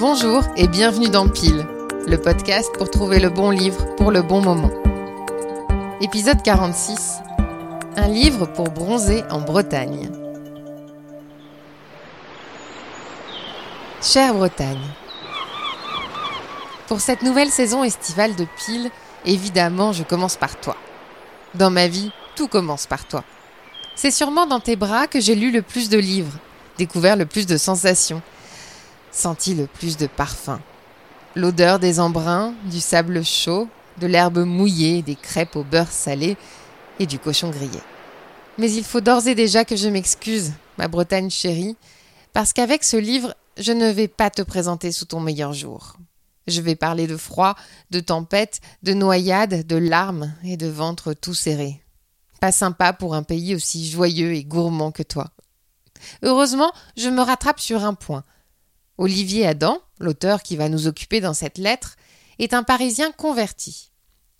Bonjour et bienvenue dans Pile, le podcast pour trouver le bon livre pour le bon moment. Épisode 46. Un livre pour bronzer en Bretagne. Chère Bretagne. Pour cette nouvelle saison estivale de Pile, évidemment, je commence par toi. Dans ma vie, tout commence par toi. C'est sûrement dans tes bras que j'ai lu le plus de livres, découvert le plus de sensations, senti le plus de parfums. L'odeur des embruns, du sable chaud, de l'herbe mouillée, des crêpes au beurre salé et du cochon grillé. Mais il faut d'ores et déjà que je m'excuse, ma Bretagne chérie, parce qu'avec ce livre, je ne vais pas te présenter sous ton meilleur jour. Je vais parler de froid, de tempête, de noyade, de larmes et de ventre tout serré. Pas sympa pour un pays aussi joyeux et gourmand que toi. Heureusement, je me rattrape sur un point. Olivier Adam, l'auteur qui va nous occuper dans cette lettre, est un Parisien converti.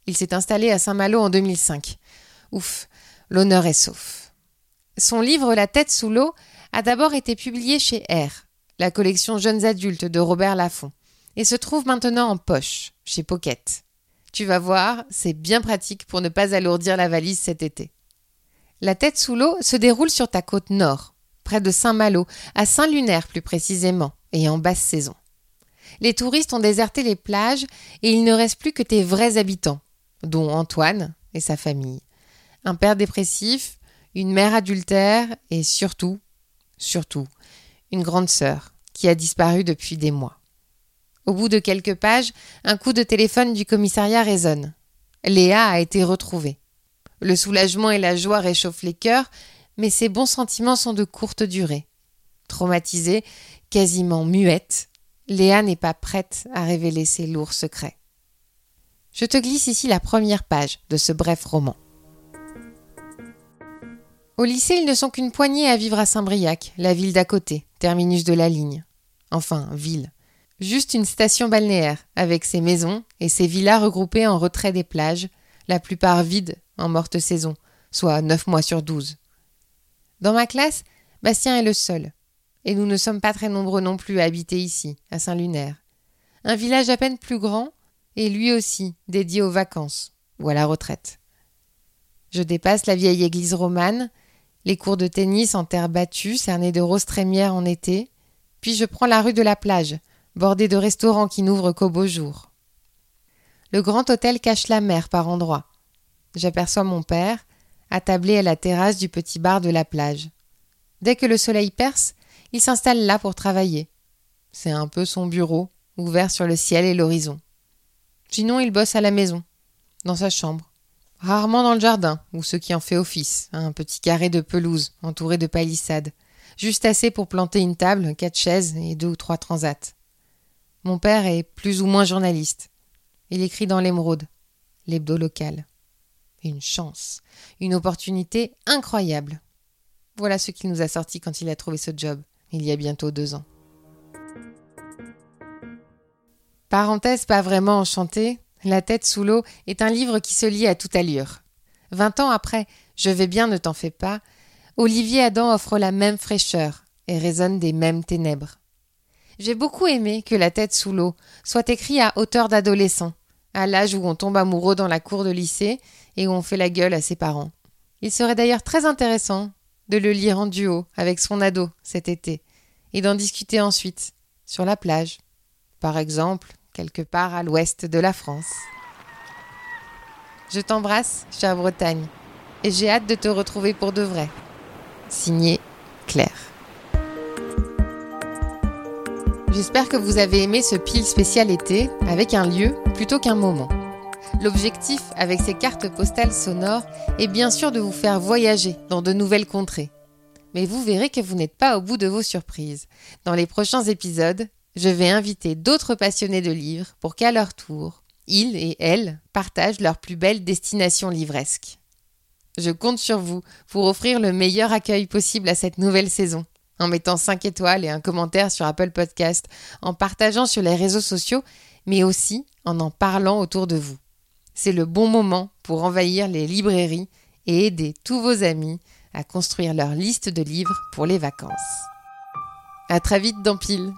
Il s'est installé à Saint-Malo en 2005. Ouf, l'honneur est sauf. Son livre La tête sous l'eau a d'abord été publié chez R, la collection Jeunes adultes de Robert Laffont, et se trouve maintenant en poche, chez Pocket. Tu vas voir, c'est bien pratique pour ne pas alourdir la valise cet été. La tête sous l'eau se déroule sur ta côte nord, près de Saint-Malo, à Saint-Lunaire plus précisément, et en basse saison. Les touristes ont déserté les plages et il ne reste plus que tes vrais habitants, dont Antoine et sa famille. Un père dépressif, une mère adultère et surtout, surtout, une grande sœur qui a disparu depuis des mois. Au bout de quelques pages, un coup de téléphone du commissariat résonne. Léa a été retrouvée. Le soulagement et la joie réchauffent les cœurs, mais ces bons sentiments sont de courte durée. Traumatisée, quasiment muette, Léa n'est pas prête à révéler ses lourds secrets. Je te glisse ici la première page de ce bref roman. Au lycée, ils ne sont qu'une poignée à vivre à Saint-Briac, la ville d'à côté, terminus de la ligne. Enfin, ville. Juste une station balnéaire, avec ses maisons et ses villas regroupées en retrait des plages, la plupart vides en morte saison, soit neuf mois sur douze. Dans ma classe, Bastien est le seul. Et nous ne sommes pas très nombreux non plus à habiter ici, à Saint-Lunaire. Un village à peine plus grand, et lui aussi dédié aux vacances ou à la retraite. Je dépasse la vieille église romane, les cours de tennis en terre battue cernés de roses trémières en été, puis je prends la rue de la plage, bordée de restaurants qui n'ouvrent qu'au beau jour. Le grand hôtel cache la mer par endroits. J'aperçois mon père, attablé à la terrasse du petit bar de la plage. Dès que le soleil perce, il s'installe là pour travailler. C'est un peu son bureau, ouvert sur le ciel et l'horizon. Sinon, il bosse à la maison, dans sa chambre. Rarement dans le jardin, ou ce qui en fait office, un petit carré de pelouse entouré de palissades, juste assez pour planter une table, quatre chaises et deux ou trois transats. Mon père est plus ou moins journaliste. Il écrit dans l'Émeraude, l'hebdo local. Une chance, une opportunité incroyable. Voilà ce qu'il nous a sorti quand il a trouvé ce job il y a bientôt deux ans. Parenthèse pas vraiment enchantée, La tête sous l'eau est un livre qui se lit à toute allure. Vingt ans après, Je vais bien, ne t'en fais pas, Olivier Adam offre la même fraîcheur et résonne des mêmes ténèbres. J'ai beaucoup aimé que La tête sous l'eau soit écrit à hauteur d'adolescent, à l'âge où on tombe amoureux dans la cour de lycée et où on fait la gueule à ses parents. Il serait d'ailleurs très intéressant de le lire en duo avec son ado cet été, et d'en discuter ensuite, sur la plage, par exemple, quelque part à l'ouest de la France. Je t'embrasse, chère Bretagne, et j'ai hâte de te retrouver pour de vrai. Signé Claire. J'espère que vous avez aimé ce pile spécial été avec un lieu plutôt qu'un moment. L'objectif avec ces cartes postales sonores est bien sûr de vous faire voyager dans de nouvelles contrées. Mais vous verrez que vous n'êtes pas au bout de vos surprises. Dans les prochains épisodes, je vais inviter d'autres passionnés de livres pour qu'à leur tour, ils et elles partagent leurs plus belles destinations livresques. Je compte sur vous pour offrir le meilleur accueil possible à cette nouvelle saison, en mettant 5 étoiles et un commentaire sur Apple Podcast, en partageant sur les réseaux sociaux, mais aussi en en parlant autour de vous. C'est le bon moment pour envahir les librairies et aider tous vos amis à construire leur liste de livres pour les vacances. À très vite dans Pile!